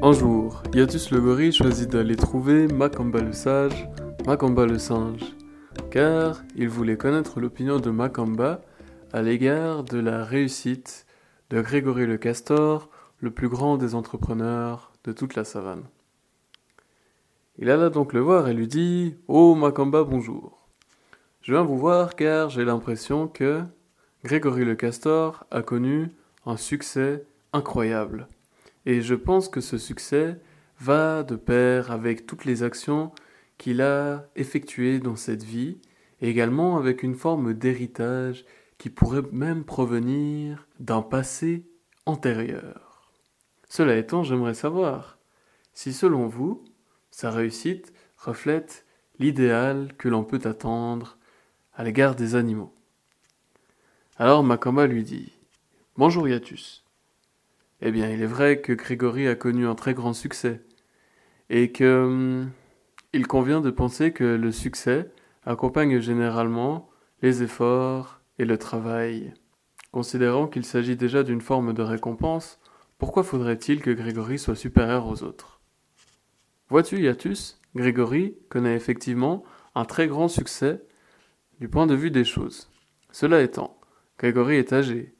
Un jour, Yatus le gorille choisit d'aller trouver Macamba le sage, Macamba le singe, car il voulait connaître l'opinion de Macamba à l'égard de la réussite de Grégory le castor, le plus grand des entrepreneurs de toute la savane. Il alla donc le voir et lui dit Oh Macamba, bonjour. Je viens vous voir car j'ai l'impression que Grégory le castor a connu un succès incroyable. Et je pense que ce succès va de pair avec toutes les actions qu'il a effectuées dans cette vie, et également avec une forme d'héritage qui pourrait même provenir d'un passé antérieur. Cela étant, j'aimerais savoir si selon vous, sa réussite reflète l'idéal que l'on peut attendre à l'égard des animaux. Alors Makamba lui dit Bonjour Yatus. Eh bien, il est vrai que Grégory a connu un très grand succès, et que hum, il convient de penser que le succès accompagne généralement les efforts et le travail. Considérant qu'il s'agit déjà d'une forme de récompense, pourquoi faudrait-il que Grégory soit supérieur aux autres? Vois-tu, Yatus, Grégory connaît effectivement un très grand succès du point de vue des choses. Cela étant, Grégory est âgé,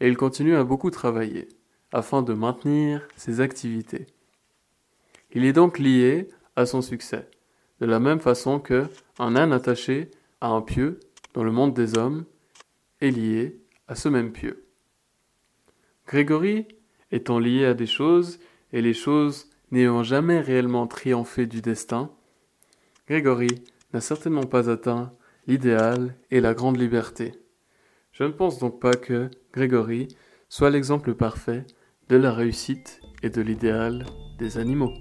et il continue à beaucoup travailler afin de maintenir ses activités. Il est donc lié à son succès, de la même façon que un âne attaché à un pieu dans le monde des hommes est lié à ce même pieu. Grégory étant lié à des choses et les choses n'ayant jamais réellement triomphé du destin, Grégory n'a certainement pas atteint l'idéal et la grande liberté. Je ne pense donc pas que Grégory soit l'exemple parfait de la réussite et de l'idéal des animaux.